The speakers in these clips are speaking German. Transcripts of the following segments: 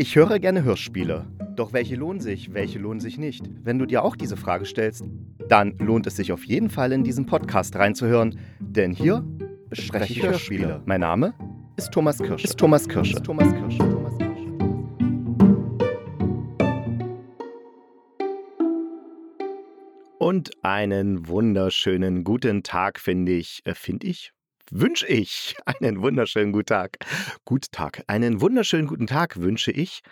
Ich höre gerne Hörspiele. Doch welche lohnen sich, welche lohnen sich nicht? Wenn du dir auch diese Frage stellst, dann lohnt es sich auf jeden Fall in diesen Podcast reinzuhören, denn hier bespreche ich Hörspiele. Mein Name ist Thomas Kirsch. Ist Thomas Kirsch. Ist Thomas Kirsch. Thomas Kirsch. Und einen wunderschönen guten Tag finde ich, äh, finde ich, wünsche ich einen wunderschönen guten Tag. Gut Tag. Einen wunderschönen guten Tag wünsche ich.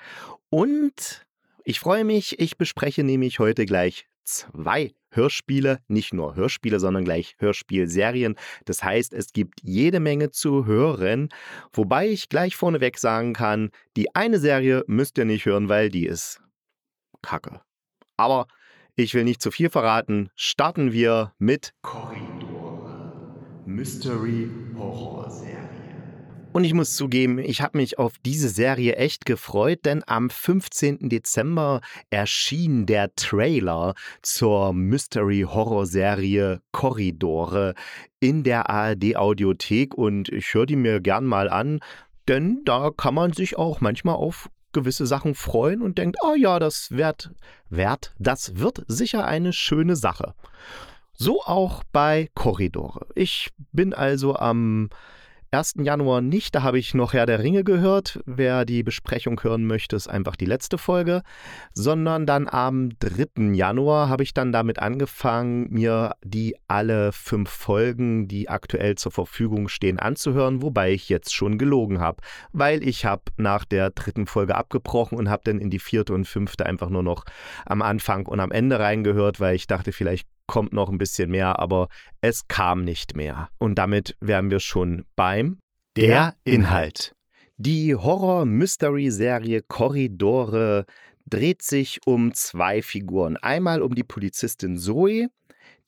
Und ich freue mich, ich bespreche nämlich heute gleich zwei Hörspiele, nicht nur Hörspiele, sondern gleich Hörspielserien. Das heißt, es gibt jede Menge zu hören, wobei ich gleich vorneweg sagen kann, die eine Serie müsst ihr nicht hören, weil die ist kacke. Aber ich will nicht zu viel verraten. Starten wir mit Korridor. Mystery Horror Serie. Und ich muss zugeben, ich habe mich auf diese Serie echt gefreut, denn am 15. Dezember erschien der Trailer zur Mystery Horror Serie Korridore in der ARD Audiothek und ich höre die mir gern mal an, denn da kann man sich auch manchmal auf gewisse Sachen freuen und denkt, oh ja, das wird, wird, das wird sicher eine schöne Sache. So auch bei Korridore. Ich bin also am 1. Januar nicht, da habe ich noch Herr der Ringe gehört. Wer die Besprechung hören möchte, ist einfach die letzte Folge. Sondern dann am 3. Januar habe ich dann damit angefangen, mir die alle fünf Folgen, die aktuell zur Verfügung stehen, anzuhören, wobei ich jetzt schon gelogen habe. Weil ich habe nach der dritten Folge abgebrochen und habe dann in die vierte und fünfte einfach nur noch am Anfang und am Ende reingehört, weil ich dachte, vielleicht kommt noch ein bisschen mehr, aber es kam nicht mehr. Und damit wären wir schon beim Der Inhalt. Die Horror-Mystery-Serie Korridore dreht sich um zwei Figuren. Einmal um die Polizistin Zoe,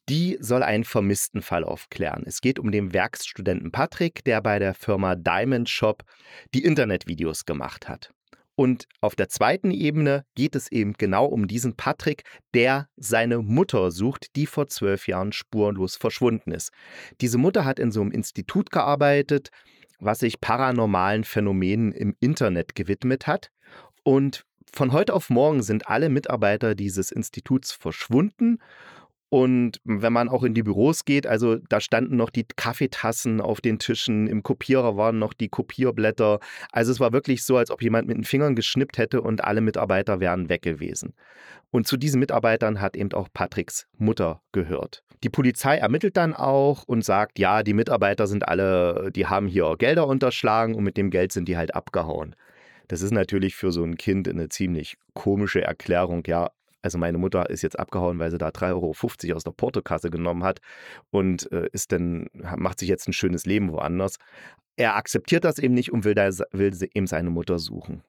die soll einen vermissten Fall aufklären. Es geht um den Werkstudenten Patrick, der bei der Firma Diamond Shop die Internetvideos gemacht hat. Und auf der zweiten Ebene geht es eben genau um diesen Patrick, der seine Mutter sucht, die vor zwölf Jahren spurlos verschwunden ist. Diese Mutter hat in so einem Institut gearbeitet, was sich paranormalen Phänomenen im Internet gewidmet hat. Und von heute auf morgen sind alle Mitarbeiter dieses Instituts verschwunden und wenn man auch in die Büros geht, also da standen noch die Kaffeetassen auf den Tischen, im Kopierer waren noch die Kopierblätter. Also es war wirklich so, als ob jemand mit den Fingern geschnippt hätte und alle Mitarbeiter wären weg gewesen. Und zu diesen Mitarbeitern hat eben auch Patricks Mutter gehört. Die Polizei ermittelt dann auch und sagt, ja, die Mitarbeiter sind alle, die haben hier Gelder unterschlagen und mit dem Geld sind die halt abgehauen. Das ist natürlich für so ein Kind eine ziemlich komische Erklärung. Ja, also meine Mutter ist jetzt abgehauen, weil sie da 3,50 Euro aus der Portokasse genommen hat und äh, ist dann, macht sich jetzt ein schönes Leben woanders. Er akzeptiert das eben nicht und will, da, will eben seine Mutter suchen.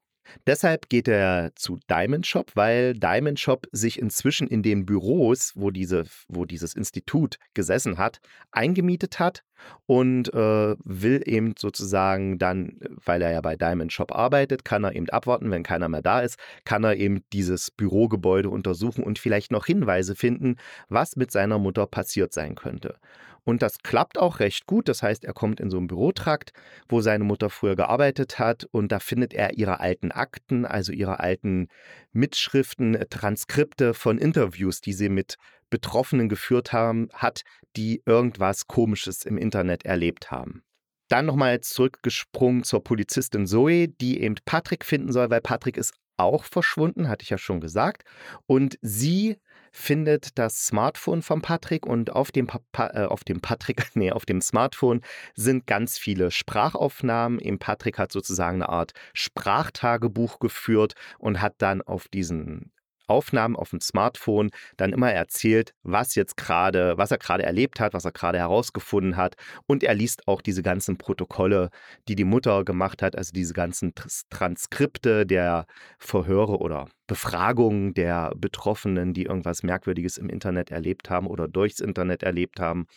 Deshalb geht er zu Diamond Shop, weil Diamond Shop sich inzwischen in den Büros, wo, diese, wo dieses Institut gesessen hat, eingemietet hat und äh, will eben sozusagen dann, weil er ja bei Diamond Shop arbeitet, kann er eben abwarten, wenn keiner mehr da ist, kann er eben dieses Bürogebäude untersuchen und vielleicht noch Hinweise finden, was mit seiner Mutter passiert sein könnte. Und das klappt auch recht gut. Das heißt, er kommt in so einen Bürotrakt, wo seine Mutter früher gearbeitet hat und da findet er ihre alten Akten, also ihre alten Mitschriften, Transkripte von Interviews, die sie mit Betroffenen geführt haben, hat, die irgendwas Komisches im Internet erlebt haben. Dann nochmal zurückgesprungen zur Polizistin Zoe, die eben Patrick finden soll, weil Patrick ist auch verschwunden, hatte ich ja schon gesagt. Und sie findet das Smartphone von Patrick und auf dem, pa äh, auf dem Patrick, nee, auf dem Smartphone sind ganz viele Sprachaufnahmen. Eben Patrick hat sozusagen eine Art Sprachtagebuch geführt und hat dann auf diesen Aufnahmen auf dem Smartphone dann immer erzählt, was jetzt gerade, was er gerade erlebt hat, was er gerade herausgefunden hat. Und er liest auch diese ganzen Protokolle, die die Mutter gemacht hat, also diese ganzen Transkripte der Verhöre oder Befragungen der Betroffenen, die irgendwas Merkwürdiges im Internet erlebt haben oder durchs Internet erlebt haben.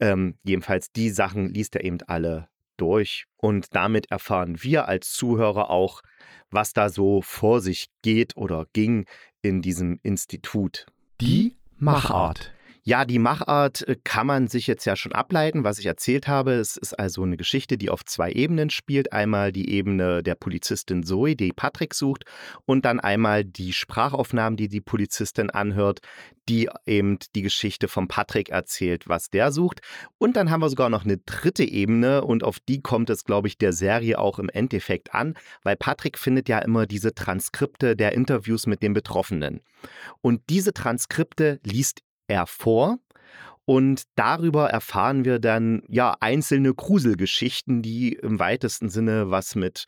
Ähm, jedenfalls die Sachen liest er eben alle durch. Und damit erfahren wir als Zuhörer auch, was da so vor sich geht oder ging in diesem Institut. Die Machart. Ja, die Machart äh, kann man sich jetzt ja schon ableiten, was ich erzählt habe. Es ist also eine Geschichte, die auf zwei Ebenen spielt. Einmal die Ebene der Polizistin Zoe, die Patrick sucht, und dann einmal die Sprachaufnahmen, die die Polizistin anhört, die eben die Geschichte von Patrick erzählt, was der sucht. Und dann haben wir sogar noch eine dritte Ebene und auf die kommt es, glaube ich, der Serie auch im Endeffekt an, weil Patrick findet ja immer diese Transkripte der Interviews mit den Betroffenen. Und diese Transkripte liest er vor. Und darüber erfahren wir dann ja einzelne Gruselgeschichten, die im weitesten Sinne was mit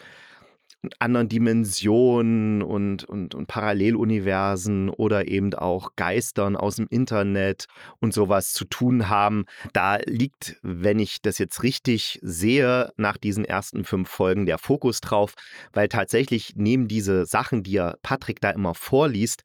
anderen Dimensionen und, und, und Paralleluniversen oder eben auch Geistern aus dem Internet und sowas zu tun haben. Da liegt, wenn ich das jetzt richtig sehe, nach diesen ersten fünf Folgen der Fokus drauf, weil tatsächlich nehmen diese Sachen, die ja Patrick da immer vorliest,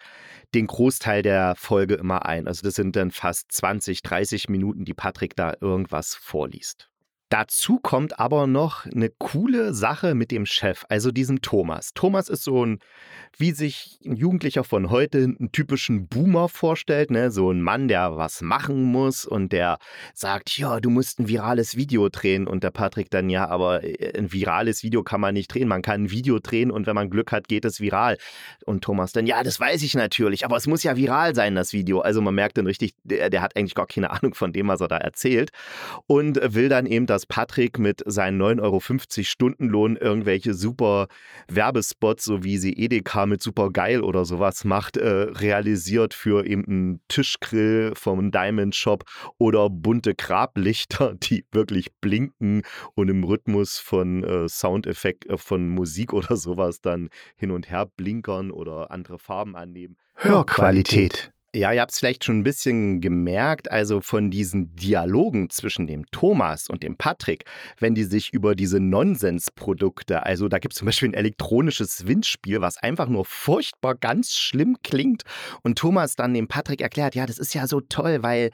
den Großteil der Folge immer ein. Also das sind dann fast 20, 30 Minuten, die Patrick da irgendwas vorliest. Dazu kommt aber noch eine coole Sache mit dem Chef, also diesem Thomas. Thomas ist so ein, wie sich ein Jugendlicher von heute einen typischen Boomer vorstellt, ne? so ein Mann, der was machen muss und der sagt, ja, du musst ein virales Video drehen und der Patrick dann, ja, aber äh, ein virales Video kann man nicht drehen, man kann ein Video drehen und wenn man Glück hat, geht es viral. Und Thomas dann, ja, das weiß ich natürlich, aber es muss ja viral sein, das Video. Also man merkt dann richtig, der, der hat eigentlich gar keine Ahnung von dem, was er da erzählt und will dann eben, dass Patrick mit seinen 9,50 Euro Stundenlohn irgendwelche super Werbespots, so wie sie Edeka mit super geil oder sowas macht, äh, realisiert für eben einen Tischgrill vom Diamond Shop oder bunte Grablichter, die wirklich blinken und im Rhythmus von äh, Soundeffekt äh, von Musik oder sowas dann hin und her blinkern oder andere Farben annehmen. Hörqualität. Ja, ihr habt es vielleicht schon ein bisschen gemerkt, also von diesen Dialogen zwischen dem Thomas und dem Patrick, wenn die sich über diese Nonsensprodukte, also da gibt es zum Beispiel ein elektronisches Windspiel, was einfach nur furchtbar ganz schlimm klingt und Thomas dann dem Patrick erklärt, ja, das ist ja so toll, weil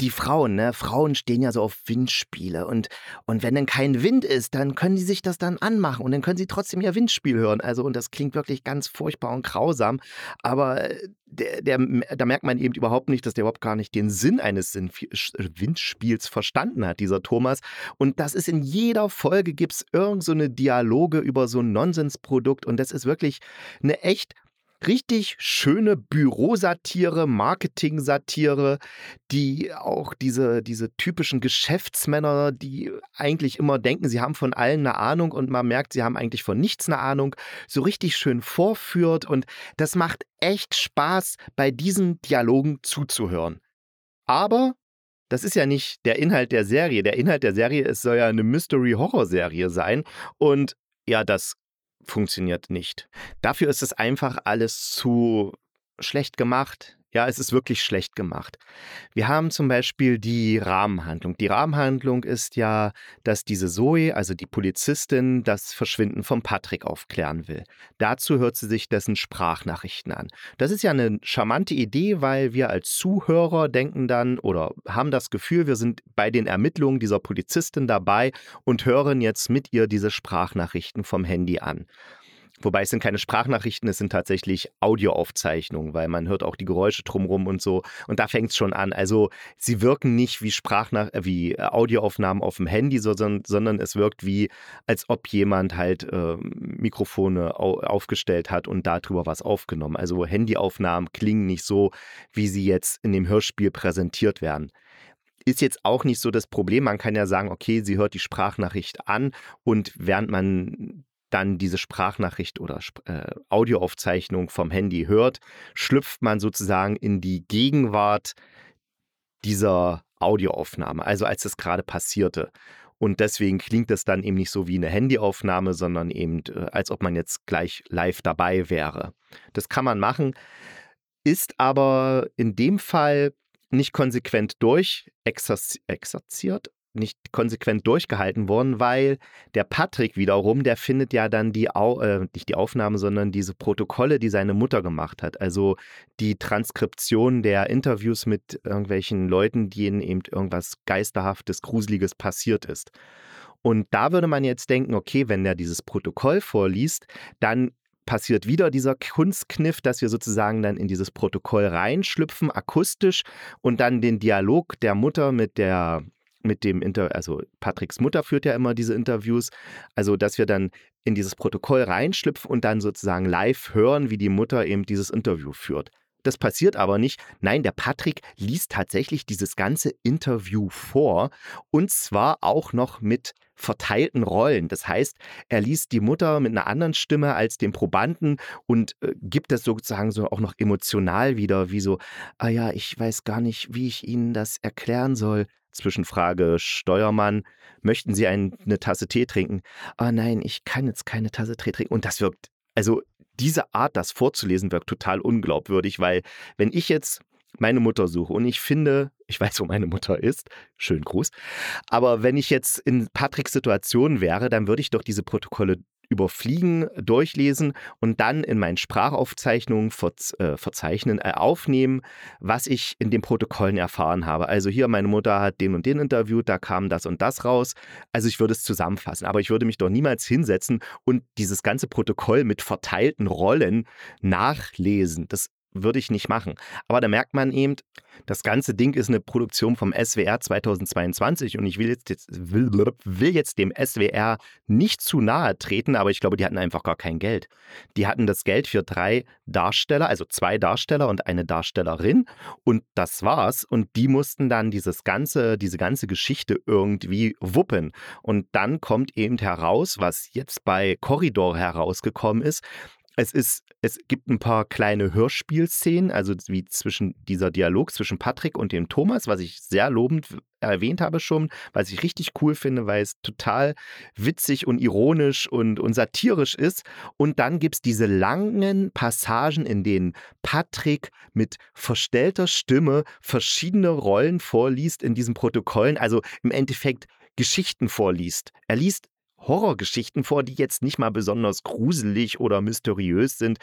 die Frauen, ne? Frauen stehen ja so auf Windspiele und, und wenn dann kein Wind ist, dann können die sich das dann anmachen und dann können sie trotzdem ihr Windspiel hören. Also, und das klingt wirklich ganz furchtbar und grausam, aber äh, der, der, da merkt man eben überhaupt nicht, dass der überhaupt gar nicht den Sinn eines Windspiels verstanden hat, dieser Thomas. Und das ist in jeder Folge gibt es irgend so eine Dialoge über so ein Nonsensprodukt und das ist wirklich eine echt richtig schöne Bürosatire, Marketing-Satire, die auch diese, diese typischen Geschäftsmänner, die eigentlich immer denken, sie haben von allen eine Ahnung und man merkt, sie haben eigentlich von nichts eine Ahnung, so richtig schön vorführt. Und das macht echt Spaß, bei diesen Dialogen zuzuhören. Aber das ist ja nicht der Inhalt der Serie. Der Inhalt der Serie es soll ja eine Mystery-Horror-Serie sein. Und ja, das funktioniert nicht. Dafür ist es einfach alles zu schlecht gemacht. Ja, es ist wirklich schlecht gemacht. Wir haben zum Beispiel die Rahmenhandlung. Die Rahmenhandlung ist ja, dass diese Zoe, also die Polizistin, das Verschwinden von Patrick aufklären will. Dazu hört sie sich dessen Sprachnachrichten an. Das ist ja eine charmante Idee, weil wir als Zuhörer denken dann oder haben das Gefühl, wir sind bei den Ermittlungen dieser Polizistin dabei und hören jetzt mit ihr diese Sprachnachrichten vom Handy an. Wobei es sind keine Sprachnachrichten, es sind tatsächlich Audioaufzeichnungen, weil man hört auch die Geräusche drumherum und so. Und da fängt es schon an. Also sie wirken nicht wie Sprachnach äh, wie äh, Audioaufnahmen auf dem Handy, sondern, sondern es wirkt wie, als ob jemand halt äh, Mikrofone au aufgestellt hat und darüber was aufgenommen. Also Handyaufnahmen klingen nicht so, wie sie jetzt in dem Hörspiel präsentiert werden ist jetzt auch nicht so das Problem. Man kann ja sagen, okay, sie hört die Sprachnachricht an und während man dann diese Sprachnachricht oder äh, Audioaufzeichnung vom Handy hört, schlüpft man sozusagen in die Gegenwart dieser Audioaufnahme, also als es gerade passierte. Und deswegen klingt es dann eben nicht so wie eine Handyaufnahme, sondern eben, äh, als ob man jetzt gleich live dabei wäre. Das kann man machen, ist aber in dem Fall nicht konsequent durchexerziert, nicht konsequent durchgehalten worden, weil der Patrick wiederum, der findet ja dann die, Au äh, nicht die Aufnahme, sondern diese Protokolle, die seine Mutter gemacht hat. Also die Transkription der Interviews mit irgendwelchen Leuten, denen eben irgendwas Geisterhaftes, Gruseliges passiert ist. Und da würde man jetzt denken, okay, wenn der dieses Protokoll vorliest, dann passiert wieder dieser Kunstkniff, dass wir sozusagen dann in dieses Protokoll reinschlüpfen, akustisch und dann den Dialog der Mutter mit der mit dem Inter also Patricks Mutter führt ja immer diese Interviews, also dass wir dann in dieses Protokoll reinschlüpfen und dann sozusagen live hören, wie die Mutter eben dieses Interview führt. Das passiert aber nicht. Nein, der Patrick liest tatsächlich dieses ganze Interview vor und zwar auch noch mit verteilten Rollen. Das heißt, er liest die Mutter mit einer anderen Stimme als den Probanden und äh, gibt das sozusagen so auch noch emotional wieder, wie so, ah ja, ich weiß gar nicht, wie ich Ihnen das erklären soll. Zwischenfrage Steuermann, möchten Sie eine Tasse Tee trinken? Ah nein, ich kann jetzt keine Tasse Tee trinken. Und das wirkt, also diese Art, das vorzulesen, wirkt total unglaubwürdig, weil wenn ich jetzt meine Mutter suche und ich finde, ich weiß, wo meine Mutter ist, schönen Gruß, aber wenn ich jetzt in Patricks Situation wäre, dann würde ich doch diese Protokolle überfliegen, durchlesen und dann in meinen Sprachaufzeichnungen verz äh, verzeichnen, äh, aufnehmen, was ich in den Protokollen erfahren habe. Also hier, meine Mutter hat den und den interviewt, da kam das und das raus. Also ich würde es zusammenfassen, aber ich würde mich doch niemals hinsetzen und dieses ganze Protokoll mit verteilten Rollen nachlesen. Das würde ich nicht machen. Aber da merkt man eben, das ganze Ding ist eine Produktion vom SWR 2022 und ich will jetzt, will, will jetzt dem SWR nicht zu nahe treten, aber ich glaube, die hatten einfach gar kein Geld. Die hatten das Geld für drei Darsteller, also zwei Darsteller und eine Darstellerin und das war's. Und die mussten dann dieses ganze, diese ganze Geschichte irgendwie wuppen. Und dann kommt eben heraus, was jetzt bei Corridor herausgekommen ist, es ist, es gibt ein paar kleine Hörspielszenen, also wie zwischen dieser Dialog zwischen Patrick und dem Thomas, was ich sehr lobend erwähnt habe schon, was ich richtig cool finde, weil es total witzig und ironisch und, und satirisch ist. Und dann gibt es diese langen Passagen, in denen Patrick mit verstellter Stimme verschiedene Rollen vorliest in diesen Protokollen, also im Endeffekt Geschichten vorliest. Er liest Horrorgeschichten vor, die jetzt nicht mal besonders gruselig oder mysteriös sind.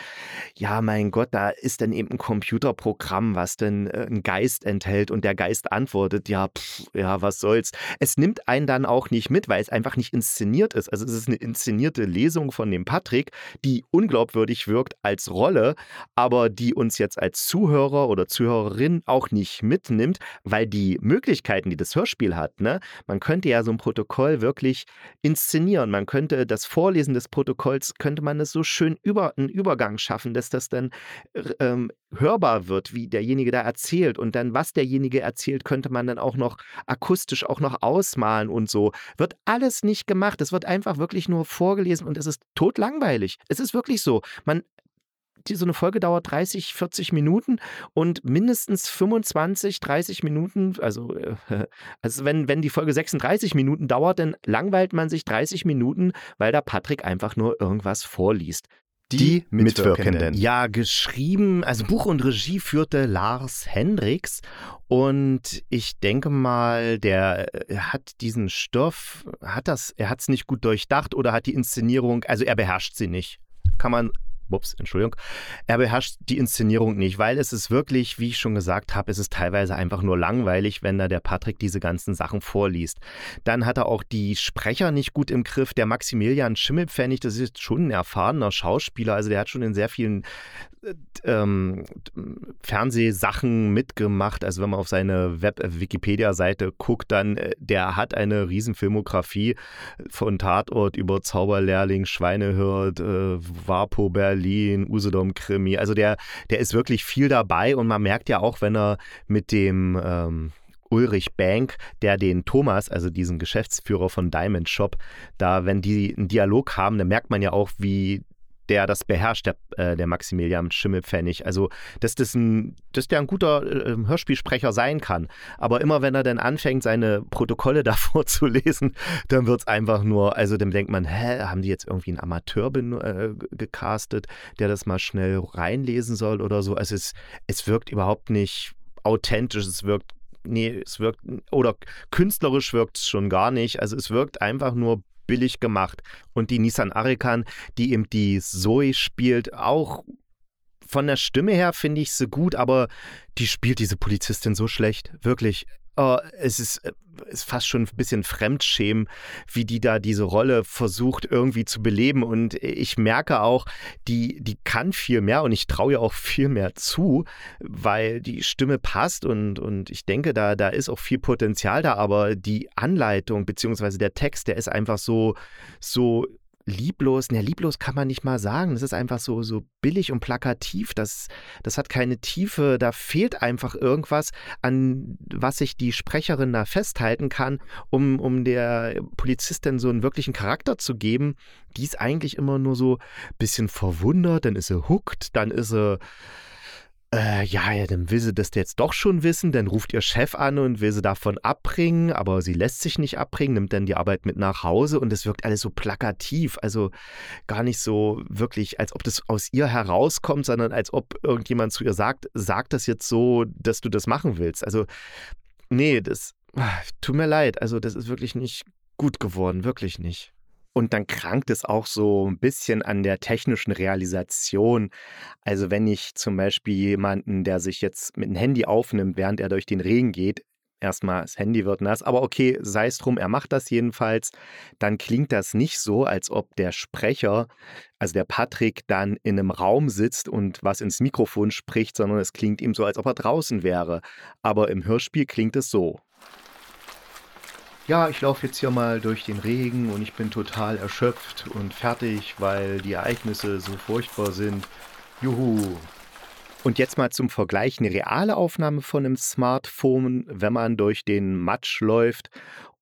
Ja, mein Gott, da ist dann eben ein Computerprogramm, was dann äh, einen Geist enthält und der Geist antwortet, ja, pff, ja, was soll's. Es nimmt einen dann auch nicht mit, weil es einfach nicht inszeniert ist. Also es ist eine inszenierte Lesung von dem Patrick, die unglaubwürdig wirkt als Rolle, aber die uns jetzt als Zuhörer oder Zuhörerin auch nicht mitnimmt, weil die Möglichkeiten, die das Hörspiel hat, ne, man könnte ja so ein Protokoll wirklich inszenieren kombinieren. Man könnte das Vorlesen des Protokolls, könnte man es so schön über einen Übergang schaffen, dass das dann ähm, hörbar wird, wie derjenige da erzählt. Und dann, was derjenige erzählt, könnte man dann auch noch akustisch auch noch ausmalen und so. Wird alles nicht gemacht. Es wird einfach wirklich nur vorgelesen und es ist totlangweilig. Es ist wirklich so. Man die, so eine Folge dauert 30, 40 Minuten und mindestens 25, 30 Minuten, also, äh, also wenn, wenn die Folge 36 Minuten dauert, dann langweilt man sich 30 Minuten, weil da Patrick einfach nur irgendwas vorliest. Die, die Mitwirkenden. Ja, geschrieben, also Buch und Regie führte Lars Hendricks und ich denke mal, der äh, hat diesen Stoff, hat das, er hat es nicht gut durchdacht oder hat die Inszenierung, also er beherrscht sie nicht. Kann man ups, Entschuldigung, er beherrscht die Inszenierung nicht, weil es ist wirklich, wie ich schon gesagt habe, es ist teilweise einfach nur langweilig, wenn da der Patrick diese ganzen Sachen vorliest. Dann hat er auch die Sprecher nicht gut im Griff. Der Maximilian Schimmelpfennig, das ist schon ein erfahrener Schauspieler, also der hat schon in sehr vielen ähm, Fernsehsachen mitgemacht. Also wenn man auf seine Web-Wikipedia-Seite guckt, dann äh, der hat eine Riesenfilmografie von Tatort über Zauberlehrling, Schweinehirt, äh, Vapo Berlin, Usedom-Krimi. Also der, der ist wirklich viel dabei und man merkt ja auch, wenn er mit dem ähm, Ulrich Bank, der den Thomas, also diesen Geschäftsführer von Diamond Shop, da, wenn die einen Dialog haben, dann merkt man ja auch, wie der das beherrscht, der, äh, der Maximilian Schimmelpfennig. Also, dass, das ein, dass der ein guter äh, Hörspielsprecher sein kann. Aber immer wenn er dann anfängt, seine Protokolle davor zu lesen, dann wird es einfach nur, also dann denkt man, hä, haben die jetzt irgendwie einen Amateur äh, gecastet, der das mal schnell reinlesen soll oder so. Also es, es wirkt überhaupt nicht authentisch, es wirkt nee, es wirkt, oder künstlerisch wirkt es schon gar nicht. Also es wirkt einfach nur billig gemacht. Und die Nissan Arikan, die eben die Zoe spielt, auch von der Stimme her finde ich sie gut, aber die spielt diese Polizistin so schlecht. Wirklich. Uh, es ist, ist fast schon ein bisschen Fremdschämen, wie die da diese Rolle versucht irgendwie zu beleben. Und ich merke auch, die, die kann viel mehr und ich traue ihr auch viel mehr zu, weil die Stimme passt und, und ich denke, da, da ist auch viel Potenzial da, aber die Anleitung beziehungsweise der Text, der ist einfach so, so lieblos, ne, lieblos kann man nicht mal sagen. Das ist einfach so, so billig und plakativ. Das, das hat keine Tiefe. Da fehlt einfach irgendwas, an was sich die Sprecherin da festhalten kann, um, um der Polizistin so einen wirklichen Charakter zu geben. Die ist eigentlich immer nur so ein bisschen verwundert, dann ist sie hooked, dann ist sie äh, ja, ja, dann will sie das jetzt doch schon wissen, dann ruft ihr Chef an und will sie davon abbringen, aber sie lässt sich nicht abbringen, nimmt dann die Arbeit mit nach Hause und es wirkt alles so plakativ, also gar nicht so wirklich, als ob das aus ihr herauskommt, sondern als ob irgendjemand zu ihr sagt, sag das jetzt so, dass du das machen willst. Also, nee, das ah, tut mir leid, also das ist wirklich nicht gut geworden, wirklich nicht. Und dann krankt es auch so ein bisschen an der technischen Realisation. Also wenn ich zum Beispiel jemanden, der sich jetzt mit dem Handy aufnimmt, während er durch den Regen geht, erstmal das Handy wird nass, aber okay, sei es drum, er macht das jedenfalls, dann klingt das nicht so, als ob der Sprecher, also der Patrick, dann in einem Raum sitzt und was ins Mikrofon spricht, sondern es klingt ihm so, als ob er draußen wäre. Aber im Hörspiel klingt es so ja, ich laufe jetzt hier mal durch den Regen und ich bin total erschöpft und fertig, weil die Ereignisse so furchtbar sind. Juhu. Und jetzt mal zum Vergleich eine reale Aufnahme von einem Smartphone, wenn man durch den Matsch läuft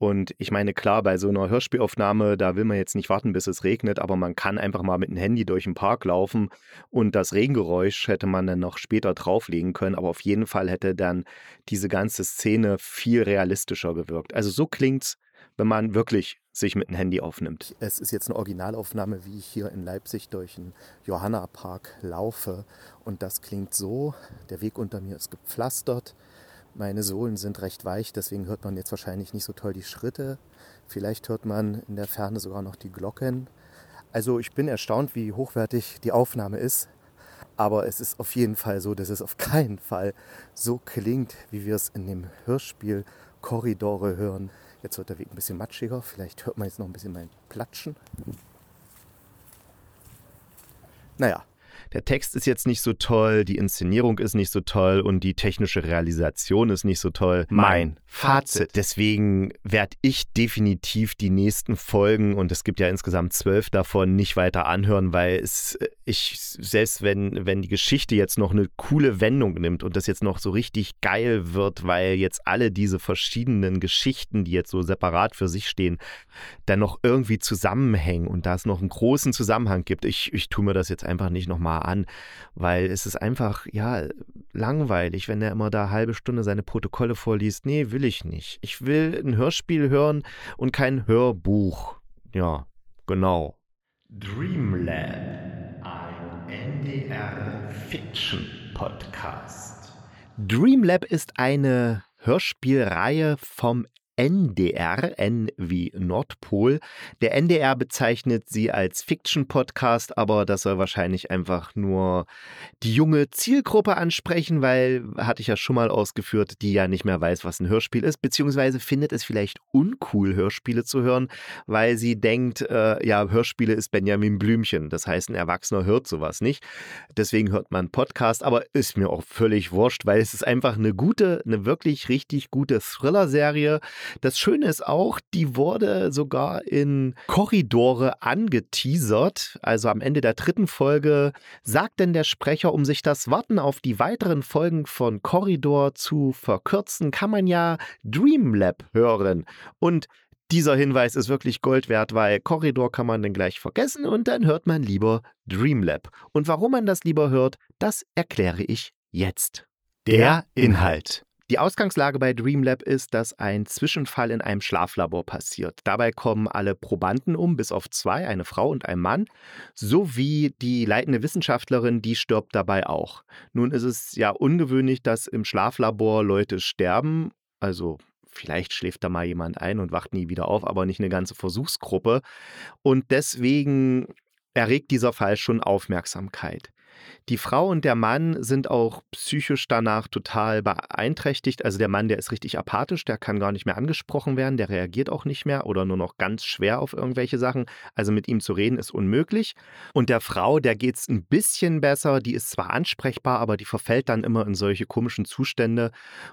und ich meine, klar, bei so einer Hörspielaufnahme, da will man jetzt nicht warten, bis es regnet, aber man kann einfach mal mit dem Handy durch den Park laufen und das Regengeräusch hätte man dann noch später drauflegen können, aber auf jeden Fall hätte dann diese ganze Szene viel realistischer gewirkt. Also so klingt's, wenn man wirklich sich mit dem Handy aufnimmt. Es ist jetzt eine Originalaufnahme, wie ich hier in Leipzig durch den Johanna-Park laufe und das klingt so, der Weg unter mir ist gepflastert, meine Sohlen sind recht weich, deswegen hört man jetzt wahrscheinlich nicht so toll die Schritte. Vielleicht hört man in der Ferne sogar noch die Glocken. Also ich bin erstaunt, wie hochwertig die Aufnahme ist. Aber es ist auf jeden Fall so, dass es auf keinen Fall so klingt, wie wir es in dem Hörspiel Korridore hören. Jetzt wird der Weg ein bisschen matschiger. Vielleicht hört man jetzt noch ein bisschen mein Platschen. Naja, der Text ist jetzt nicht so toll, die Inszenierung ist nicht so toll und die technische Realisation ist nicht so toll. Mein Fazit. Deswegen werde ich definitiv die nächsten Folgen, und es gibt ja insgesamt zwölf davon, nicht weiter anhören, weil es, ich, selbst wenn, wenn die Geschichte jetzt noch eine coole Wendung nimmt und das jetzt noch so richtig geil wird, weil jetzt alle diese verschiedenen Geschichten, die jetzt so separat für sich stehen, dann noch irgendwie zusammenhängen und da es noch einen großen Zusammenhang gibt, ich, ich tue mir das jetzt einfach nicht nochmal an, weil es ist einfach, ja, langweilig, wenn er immer da halbe Stunde seine Protokolle vorliest. Nee, will ich nicht. Ich will ein Hörspiel hören und kein Hörbuch. Ja, genau. Dreamlab, ein NDR Fiction Podcast. Dreamlab ist eine Hörspielreihe vom NDR, N wie Nordpol. Der NDR bezeichnet sie als Fiction-Podcast, aber das soll wahrscheinlich einfach nur die junge Zielgruppe ansprechen, weil, hatte ich ja schon mal ausgeführt, die ja nicht mehr weiß, was ein Hörspiel ist, beziehungsweise findet es vielleicht uncool, Hörspiele zu hören, weil sie denkt, äh, ja, Hörspiele ist Benjamin Blümchen. Das heißt, ein Erwachsener hört sowas nicht. Deswegen hört man Podcast, aber ist mir auch völlig wurscht, weil es ist einfach eine gute, eine wirklich richtig gute Thriller-Serie das Schöne ist auch, die wurde sogar in Korridore angeteasert. Also am Ende der dritten Folge sagt denn der Sprecher, um sich das Warten auf die weiteren Folgen von Korridor zu verkürzen, kann man ja Dreamlab hören. Und dieser Hinweis ist wirklich Gold wert, weil Korridor kann man dann gleich vergessen und dann hört man lieber Dreamlab. Und warum man das lieber hört, das erkläre ich jetzt. Der Inhalt. Die Ausgangslage bei Dreamlab ist, dass ein Zwischenfall in einem Schlaflabor passiert. Dabei kommen alle Probanden um, bis auf zwei, eine Frau und ein Mann, sowie die leitende Wissenschaftlerin, die stirbt dabei auch. Nun ist es ja ungewöhnlich, dass im Schlaflabor Leute sterben, also vielleicht schläft da mal jemand ein und wacht nie wieder auf, aber nicht eine ganze Versuchsgruppe. Und deswegen erregt dieser Fall schon Aufmerksamkeit. Die Frau und der Mann sind auch psychisch danach total beeinträchtigt. Also der Mann, der ist richtig apathisch, der kann gar nicht mehr angesprochen werden, der reagiert auch nicht mehr oder nur noch ganz schwer auf irgendwelche Sachen. Also mit ihm zu reden ist unmöglich. Und der Frau, der geht es ein bisschen besser, die ist zwar ansprechbar, aber die verfällt dann immer in solche komischen Zustände,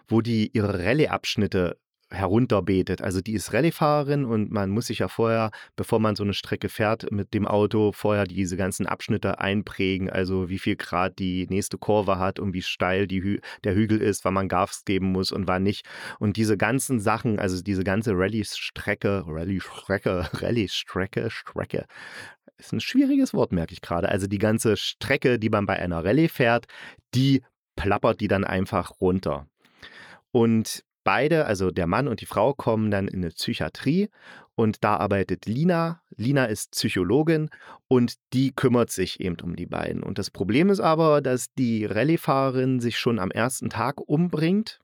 wo die ihre Rallye-Abschnitte herunterbetet. Also die ist Rallyefahrerin und man muss sich ja vorher, bevor man so eine Strecke fährt, mit dem Auto vorher diese ganzen Abschnitte einprägen. Also wie viel Grad die nächste Kurve hat und wie steil Hü der Hügel ist, wann man Gas geben muss und wann nicht. Und diese ganzen Sachen, also diese ganze Rallye-Strecke, Rallye-Strecke, Rallye-Strecke, Strecke, ist ein schwieriges Wort, merke ich gerade. Also die ganze Strecke, die man bei einer Rallye fährt, die plappert die dann einfach runter. Und beide, also der Mann und die Frau, kommen dann in eine Psychiatrie und da arbeitet Lina. Lina ist Psychologin und die kümmert sich eben um die beiden. Und das Problem ist aber, dass die Rallyefahrerin sich schon am ersten Tag umbringt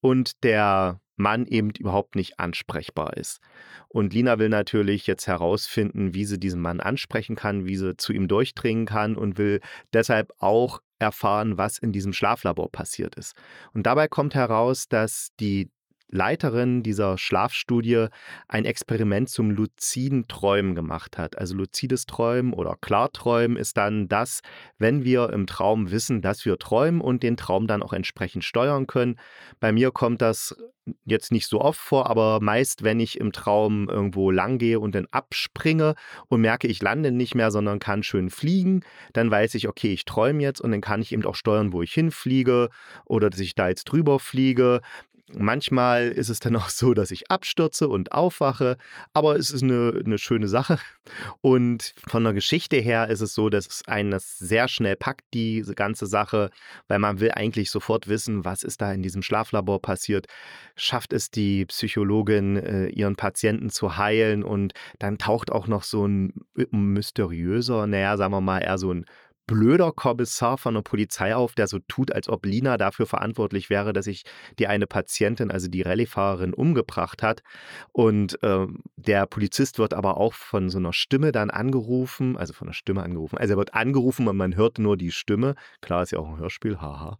und der Mann eben überhaupt nicht ansprechbar ist. Und Lina will natürlich jetzt herausfinden, wie sie diesen Mann ansprechen kann, wie sie zu ihm durchdringen kann und will deshalb auch erfahren, was in diesem Schlaflabor passiert ist. Und dabei kommt heraus, dass die Leiterin dieser Schlafstudie ein Experiment zum luziden Träumen gemacht hat. Also luzides Träumen oder Klarträumen ist dann das, wenn wir im Traum wissen, dass wir träumen und den Traum dann auch entsprechend steuern können. Bei mir kommt das jetzt nicht so oft vor, aber meist, wenn ich im Traum irgendwo lang gehe und dann abspringe und merke, ich lande nicht mehr, sondern kann schön fliegen, dann weiß ich, okay, ich träume jetzt und dann kann ich eben auch steuern, wo ich hinfliege oder dass ich da jetzt drüber fliege. Manchmal ist es dann auch so, dass ich abstürze und aufwache, aber es ist eine, eine schöne Sache. Und von der Geschichte her ist es so, dass es einen das sehr schnell packt, diese ganze Sache, weil man will eigentlich sofort wissen, was ist da in diesem Schlaflabor passiert. Schafft es die Psychologin, äh, ihren Patienten zu heilen und dann taucht auch noch so ein mysteriöser, naja, sagen wir mal, eher so ein blöder Kommissar von der Polizei auf, der so tut, als ob Lina dafür verantwortlich wäre, dass sich die eine Patientin, also die Rallyefahrerin, umgebracht hat. Und äh, der Polizist wird aber auch von so einer Stimme dann angerufen, also von einer Stimme angerufen. Also er wird angerufen und man hört nur die Stimme. Klar, ist ja auch ein Hörspiel, haha.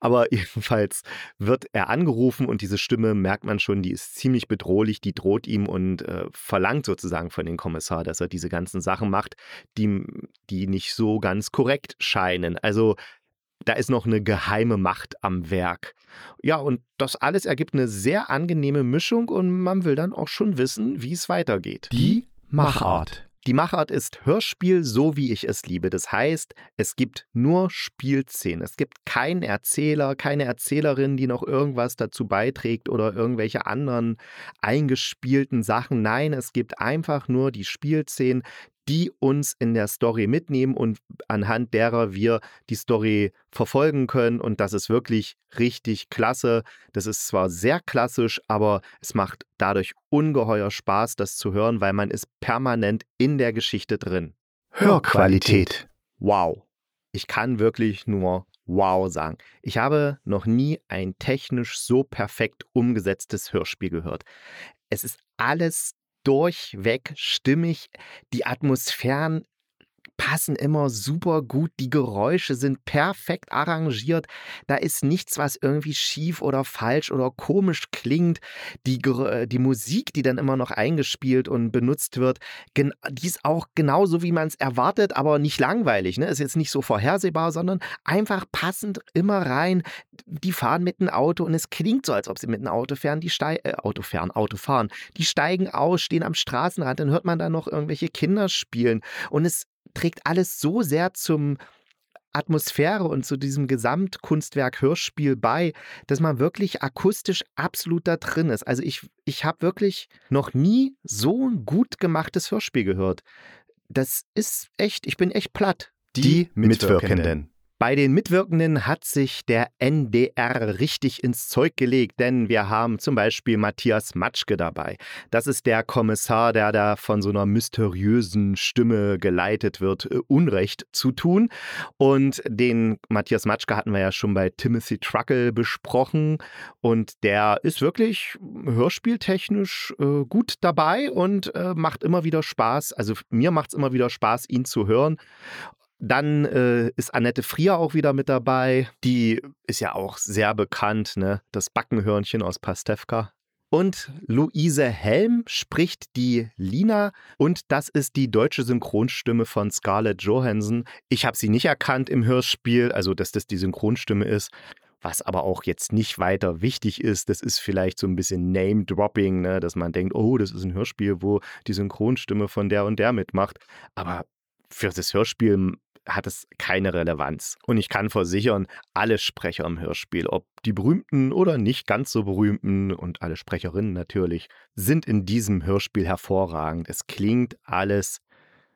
Aber jedenfalls wird er angerufen und diese Stimme merkt man schon, die ist ziemlich bedrohlich, die droht ihm und äh, verlangt sozusagen von dem Kommissar, dass er diese ganzen Sachen macht, die, die nicht so ganz korrekt scheinen. Also da ist noch eine geheime Macht am Werk. Ja, und das alles ergibt eine sehr angenehme Mischung und man will dann auch schon wissen, wie es weitergeht. Die Machart. Die Machart ist Hörspiel, so wie ich es liebe. Das heißt, es gibt nur Spielszenen. Es gibt keinen Erzähler, keine Erzählerin, die noch irgendwas dazu beiträgt oder irgendwelche anderen eingespielten Sachen. Nein, es gibt einfach nur die Spielszenen, die uns in der Story mitnehmen und anhand derer wir die Story verfolgen können. Und das ist wirklich richtig klasse. Das ist zwar sehr klassisch, aber es macht dadurch ungeheuer Spaß, das zu hören, weil man ist permanent in der Geschichte drin. Hörqualität. Wow. Ich kann wirklich nur wow sagen. Ich habe noch nie ein technisch so perfekt umgesetztes Hörspiel gehört. Es ist alles durchweg stimmig. Die Atmosphären passen immer super gut. Die Geräusche sind perfekt arrangiert. Da ist nichts, was irgendwie schief oder falsch oder komisch klingt. Die, die Musik, die dann immer noch eingespielt und benutzt wird, die ist auch genauso, wie man es erwartet, aber nicht langweilig. Ne? Ist jetzt nicht so vorhersehbar, sondern einfach passend immer rein. Die fahren mit einem Auto und es klingt so, als ob sie mit einem Auto fahren. Die steigen, äh, Auto fahren, Auto fahren. Die steigen aus, stehen am Straßenrand, dann hört man da noch irgendwelche Kinder spielen. Und es trägt alles so sehr zum Atmosphäre und zu diesem Gesamtkunstwerk Hörspiel bei, dass man wirklich akustisch absolut da drin ist. Also ich, ich habe wirklich noch nie so ein gut gemachtes Hörspiel gehört. Das ist echt, ich bin echt platt. Die Mitwirkenden. Bei den Mitwirkenden hat sich der NDR richtig ins Zeug gelegt, denn wir haben zum Beispiel Matthias Matschke dabei. Das ist der Kommissar, der da von so einer mysteriösen Stimme geleitet wird, äh, Unrecht zu tun. Und den Matthias Matschke hatten wir ja schon bei Timothy Truckle besprochen. Und der ist wirklich hörspieltechnisch äh, gut dabei und äh, macht immer wieder Spaß. Also mir macht es immer wieder Spaß, ihn zu hören. Dann äh, ist Annette Frier auch wieder mit dabei. Die ist ja auch sehr bekannt, ne? Das Backenhörnchen aus Pastewka. Und Luise Helm spricht die Lina und das ist die deutsche Synchronstimme von Scarlett Johansson. Ich habe sie nicht erkannt im Hörspiel, also dass das die Synchronstimme ist. Was aber auch jetzt nicht weiter wichtig ist, das ist vielleicht so ein bisschen Name-Dropping, ne? dass man denkt, oh, das ist ein Hörspiel, wo die Synchronstimme von der und der mitmacht. Aber für das Hörspiel hat es keine Relevanz. Und ich kann versichern, alle Sprecher im Hörspiel, ob die berühmten oder nicht ganz so berühmten und alle Sprecherinnen natürlich, sind in diesem Hörspiel hervorragend. Es klingt alles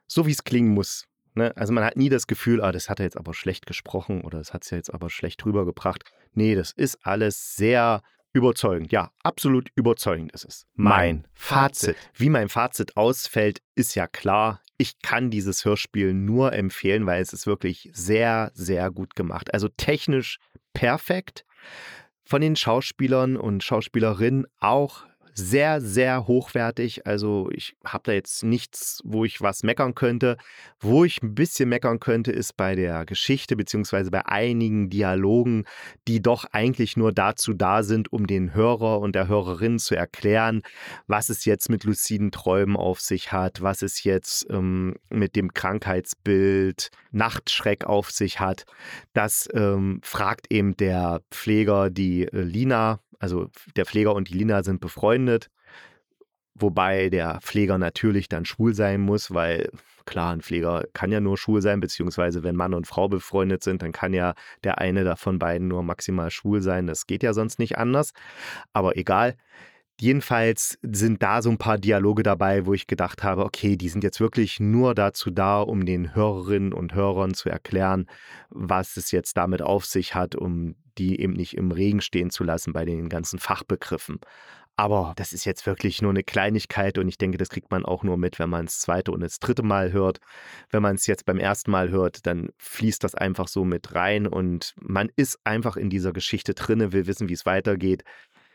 so, wie es klingen muss. Ne? Also man hat nie das Gefühl, ah, das hat er jetzt aber schlecht gesprochen oder das hat es ja jetzt aber schlecht rübergebracht. Nee, das ist alles sehr überzeugend. Ja, absolut überzeugend ist es. Mein Fazit. Wie mein Fazit ausfällt, ist ja klar. Ich kann dieses Hörspiel nur empfehlen, weil es ist wirklich sehr, sehr gut gemacht. Also technisch perfekt. Von den Schauspielern und Schauspielerinnen auch sehr, sehr hochwertig. Also ich habe da jetzt nichts, wo ich was meckern könnte. Wo ich ein bisschen meckern könnte, ist bei der Geschichte beziehungsweise bei einigen Dialogen, die doch eigentlich nur dazu da sind, um den Hörer und der Hörerin zu erklären, was es jetzt mit luziden Träumen auf sich hat, was es jetzt ähm, mit dem Krankheitsbild Nachtschreck auf sich hat. Das ähm, fragt eben der Pfleger, die äh, Lina, also der Pfleger und die Lina sind befreundet, wobei der Pfleger natürlich dann schwul sein muss, weil klar, ein Pfleger kann ja nur schwul sein, beziehungsweise wenn Mann und Frau befreundet sind, dann kann ja der eine davon beiden nur maximal schwul sein. Das geht ja sonst nicht anders. Aber egal. Jedenfalls sind da so ein paar Dialoge dabei, wo ich gedacht habe, okay, die sind jetzt wirklich nur dazu da, um den Hörerinnen und Hörern zu erklären, was es jetzt damit auf sich hat, um die eben nicht im Regen stehen zu lassen bei den ganzen Fachbegriffen. Aber das ist jetzt wirklich nur eine Kleinigkeit und ich denke, das kriegt man auch nur mit, wenn man es zweite und das dritte Mal hört. Wenn man es jetzt beim ersten Mal hört, dann fließt das einfach so mit rein und man ist einfach in dieser Geschichte drinne, will wissen, wie es weitergeht.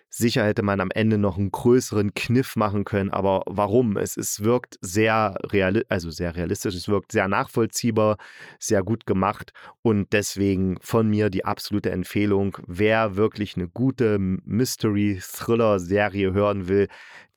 Sicher hätte man am Ende noch einen größeren Kniff machen können, aber warum? Es, es wirkt sehr, reali also sehr realistisch, es wirkt sehr nachvollziehbar, sehr gut gemacht und deswegen von mir die absolute Empfehlung, wer wirklich eine gute Mystery-Thriller-Serie hören will,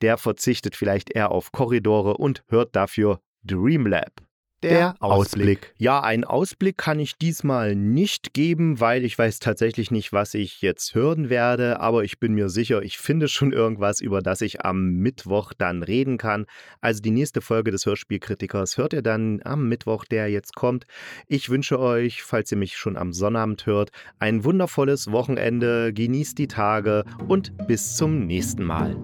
der verzichtet vielleicht eher auf Korridore und hört dafür Dreamlab. Der Ausblick. Ja, einen Ausblick kann ich diesmal nicht geben, weil ich weiß tatsächlich nicht, was ich jetzt hören werde, aber ich bin mir sicher, ich finde schon irgendwas, über das ich am Mittwoch dann reden kann. Also die nächste Folge des Hörspielkritikers hört ihr dann am Mittwoch, der jetzt kommt. Ich wünsche euch, falls ihr mich schon am Sonnabend hört, ein wundervolles Wochenende, genießt die Tage und bis zum nächsten Mal.